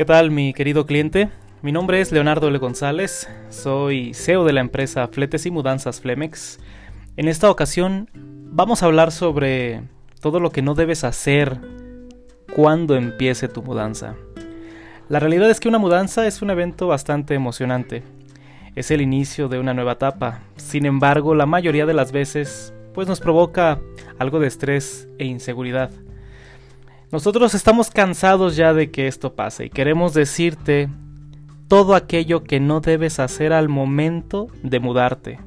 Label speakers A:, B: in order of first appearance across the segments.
A: ¿Qué tal mi querido cliente? Mi nombre es Leonardo L. González, soy CEO de la empresa Fletes y Mudanzas Flemex. En esta ocasión vamos a hablar sobre todo lo que no debes hacer cuando empiece tu mudanza. La realidad es que una mudanza es un evento bastante emocionante. Es el inicio de una nueva etapa. Sin embargo, la mayoría de las veces pues nos provoca algo de estrés e inseguridad. Nosotros estamos cansados ya de que esto pase y queremos decirte todo aquello que no debes hacer al momento de mudarte.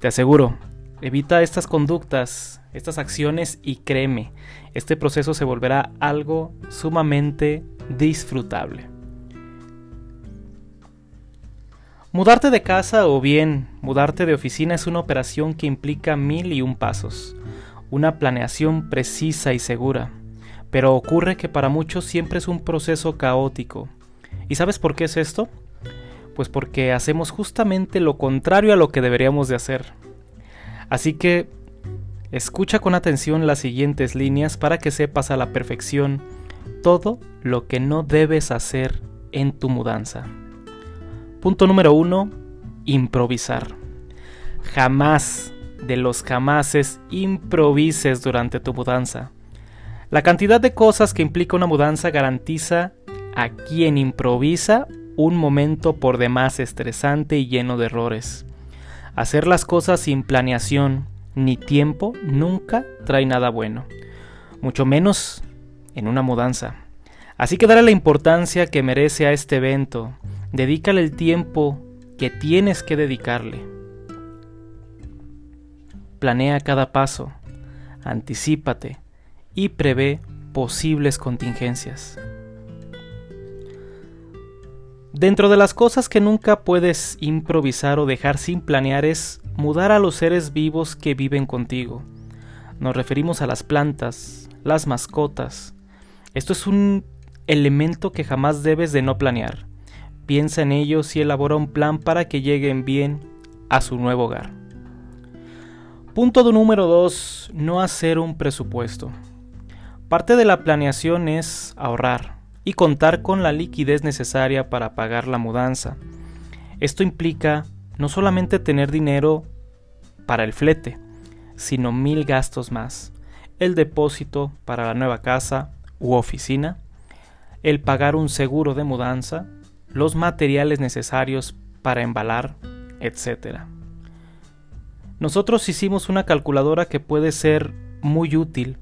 A: Te aseguro, evita estas conductas, estas acciones y créeme, este proceso se volverá algo sumamente disfrutable. Mudarte de casa o bien mudarte de oficina es una operación que implica mil y un pasos, una planeación precisa y segura pero ocurre que para muchos siempre es un proceso caótico. ¿Y sabes por qué es esto? Pues porque hacemos justamente lo contrario a lo que deberíamos de hacer. Así que escucha con atención las siguientes líneas para que sepas a la perfección todo lo que no debes hacer en tu mudanza. Punto número uno, improvisar. Jamás, de los jamases, improvises durante tu mudanza. La cantidad de cosas que implica una mudanza garantiza a quien improvisa un momento por demás estresante y lleno de errores. Hacer las cosas sin planeación ni tiempo nunca trae nada bueno, mucho menos en una mudanza. Así que dale la importancia que merece a este evento, dedícale el tiempo que tienes que dedicarle. Planea cada paso, anticípate, y prevé posibles contingencias. Dentro de las cosas que nunca puedes improvisar o dejar sin planear es mudar a los seres vivos que viven contigo. Nos referimos a las plantas, las mascotas. Esto es un elemento que jamás debes de no planear. Piensa en ellos y elabora un plan para que lleguen bien a su nuevo hogar. Punto número 2. No hacer un presupuesto. Parte de la planeación es ahorrar y contar con la liquidez necesaria para pagar la mudanza. Esto implica no solamente tener dinero para el flete, sino mil gastos más. El depósito para la nueva casa u oficina, el pagar un seguro de mudanza, los materiales necesarios para embalar, etc. Nosotros hicimos una calculadora que puede ser muy útil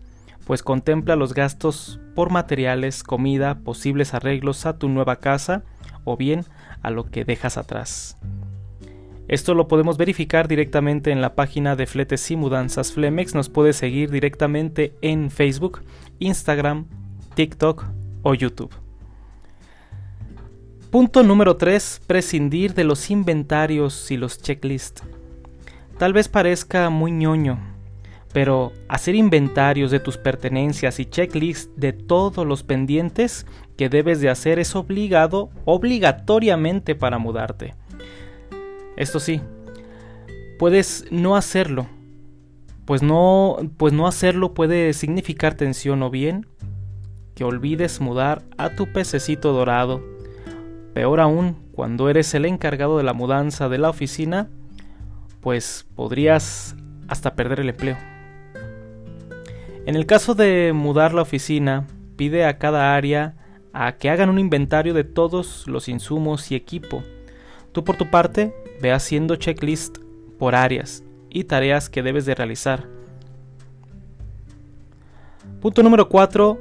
A: pues contempla los gastos por materiales, comida, posibles arreglos a tu nueva casa o bien a lo que dejas atrás. Esto lo podemos verificar directamente en la página de Fletes y Mudanzas Flemex. Nos puedes seguir directamente en Facebook, Instagram, TikTok o YouTube. Punto número 3. Prescindir de los inventarios y los checklists. Tal vez parezca muy ñoño, pero hacer inventarios de tus pertenencias y checklist de todos los pendientes que debes de hacer es obligado obligatoriamente para mudarte. Esto sí, puedes no hacerlo, pues no, pues no hacerlo puede significar tensión o bien que olvides mudar a tu pececito dorado. Peor aún, cuando eres el encargado de la mudanza de la oficina, pues podrías hasta perder el empleo. En el caso de mudar la oficina, pide a cada área a que hagan un inventario de todos los insumos y equipo. Tú por tu parte, ve haciendo checklist por áreas y tareas que debes de realizar. Punto número 4.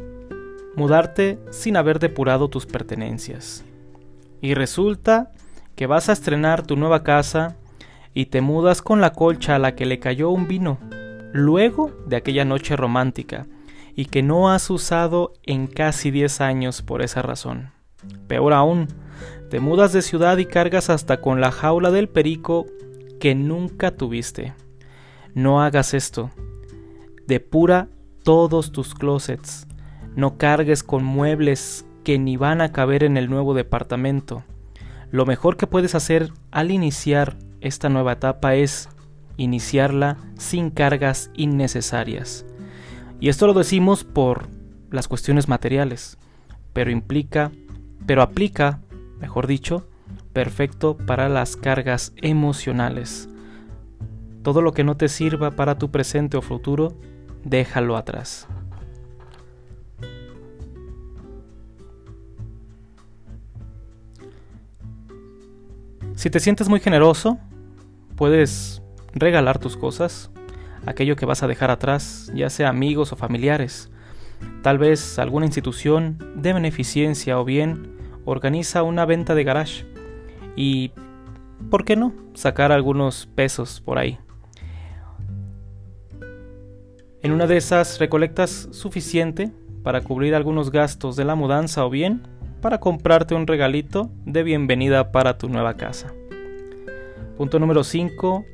A: Mudarte sin haber depurado tus pertenencias. Y resulta que vas a estrenar tu nueva casa y te mudas con la colcha a la que le cayó un vino luego de aquella noche romántica y que no has usado en casi 10 años por esa razón. Peor aún, te mudas de ciudad y cargas hasta con la jaula del perico que nunca tuviste. No hagas esto. Depura todos tus closets. No cargues con muebles que ni van a caber en el nuevo departamento. Lo mejor que puedes hacer al iniciar esta nueva etapa es iniciarla sin cargas innecesarias. Y esto lo decimos por las cuestiones materiales, pero implica pero aplica, mejor dicho, perfecto para las cargas emocionales. Todo lo que no te sirva para tu presente o futuro, déjalo atrás. Si te sientes muy generoso, puedes regalar tus cosas, aquello que vas a dejar atrás, ya sea amigos o familiares. Tal vez alguna institución de beneficencia o bien organiza una venta de garage y, ¿por qué no?, sacar algunos pesos por ahí. En una de esas recolectas suficiente para cubrir algunos gastos de la mudanza o bien para comprarte un regalito de bienvenida para tu nueva casa. Punto número 5.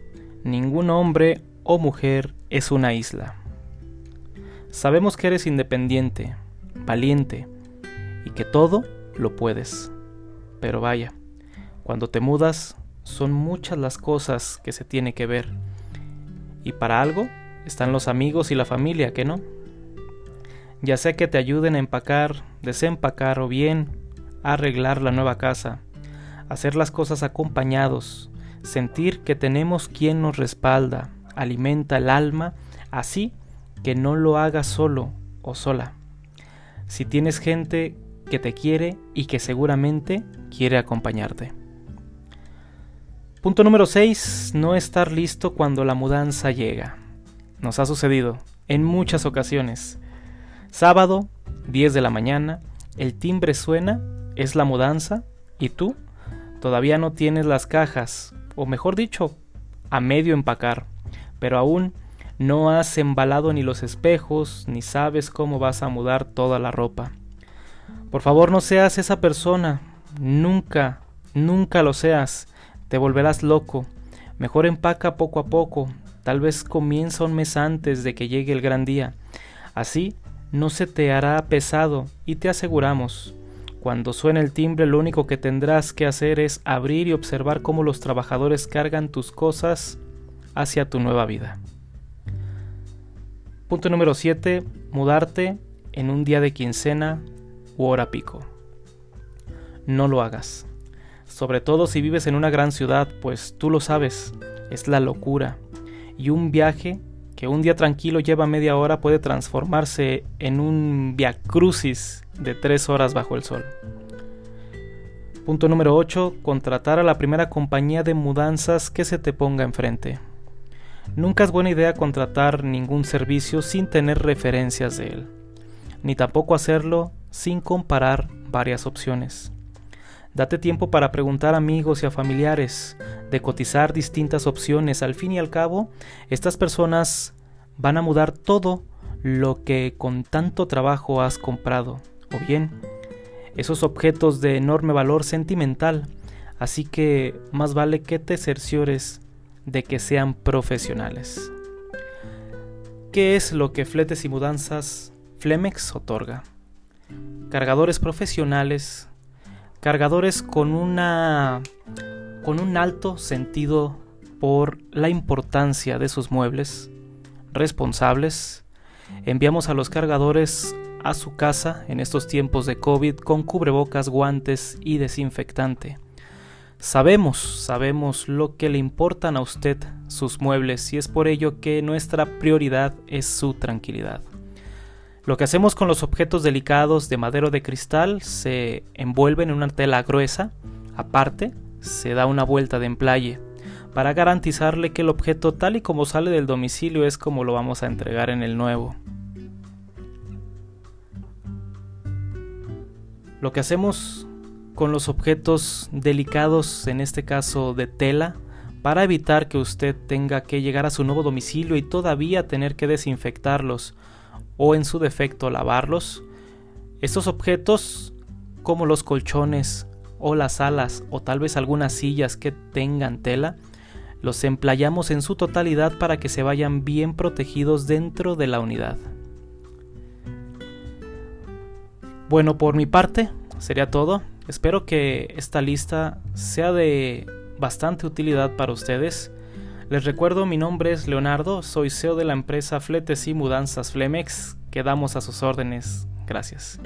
A: Ningún hombre o mujer es una isla. Sabemos que eres independiente, valiente y que todo lo puedes. Pero vaya, cuando te mudas son muchas las cosas que se tiene que ver. Y para algo están los amigos y la familia, ¿que no? Ya sea que te ayuden a empacar, desempacar o bien arreglar la nueva casa, hacer las cosas acompañados, sentir que tenemos quien nos respalda, alimenta el alma, así que no lo hagas solo o sola. Si tienes gente que te quiere y que seguramente quiere acompañarte. Punto número 6. No estar listo cuando la mudanza llega. Nos ha sucedido en muchas ocasiones. Sábado, 10 de la mañana, el timbre suena, es la mudanza, y tú todavía no tienes las cajas, o mejor dicho, a medio empacar, pero aún no has embalado ni los espejos, ni sabes cómo vas a mudar toda la ropa. Por favor no seas esa persona, nunca, nunca lo seas, te volverás loco. Mejor empaca poco a poco, tal vez comienza un mes antes de que llegue el gran día. Así no se te hará pesado y te aseguramos, cuando suene el timbre lo único que tendrás que hacer es abrir y observar cómo los trabajadores cargan tus cosas hacia tu nueva vida. Punto número 7. Mudarte en un día de quincena u hora pico. No lo hagas. Sobre todo si vives en una gran ciudad, pues tú lo sabes, es la locura y un viaje que un día tranquilo lleva media hora puede transformarse en un via crucis de tres horas bajo el sol. Punto número 8. Contratar a la primera compañía de mudanzas que se te ponga enfrente. Nunca es buena idea contratar ningún servicio sin tener referencias de él, ni tampoco hacerlo sin comparar varias opciones. Date tiempo para preguntar a amigos y a familiares, de cotizar distintas opciones. Al fin y al cabo, estas personas van a mudar todo lo que con tanto trabajo has comprado. O bien, esos objetos de enorme valor sentimental. Así que más vale que te cerciores de que sean profesionales. ¿Qué es lo que Fletes y Mudanzas Flemex otorga? Cargadores profesionales cargadores con una con un alto sentido por la importancia de sus muebles responsables. Enviamos a los cargadores a su casa en estos tiempos de COVID con cubrebocas, guantes y desinfectante. Sabemos, sabemos lo que le importan a usted sus muebles y es por ello que nuestra prioridad es su tranquilidad. Lo que hacemos con los objetos delicados de madero de cristal se envuelven en una tela gruesa, aparte se da una vuelta de emplaye para garantizarle que el objeto tal y como sale del domicilio es como lo vamos a entregar en el nuevo. Lo que hacemos con los objetos delicados, en este caso de tela, para evitar que usted tenga que llegar a su nuevo domicilio y todavía tener que desinfectarlos o en su defecto lavarlos. Estos objetos, como los colchones o las alas o tal vez algunas sillas que tengan tela, los emplayamos en su totalidad para que se vayan bien protegidos dentro de la unidad. Bueno, por mi parte, sería todo. Espero que esta lista sea de bastante utilidad para ustedes. Les recuerdo, mi nombre es Leonardo, soy CEO de la empresa Fletes y Mudanzas Flemex. Quedamos a sus órdenes. Gracias.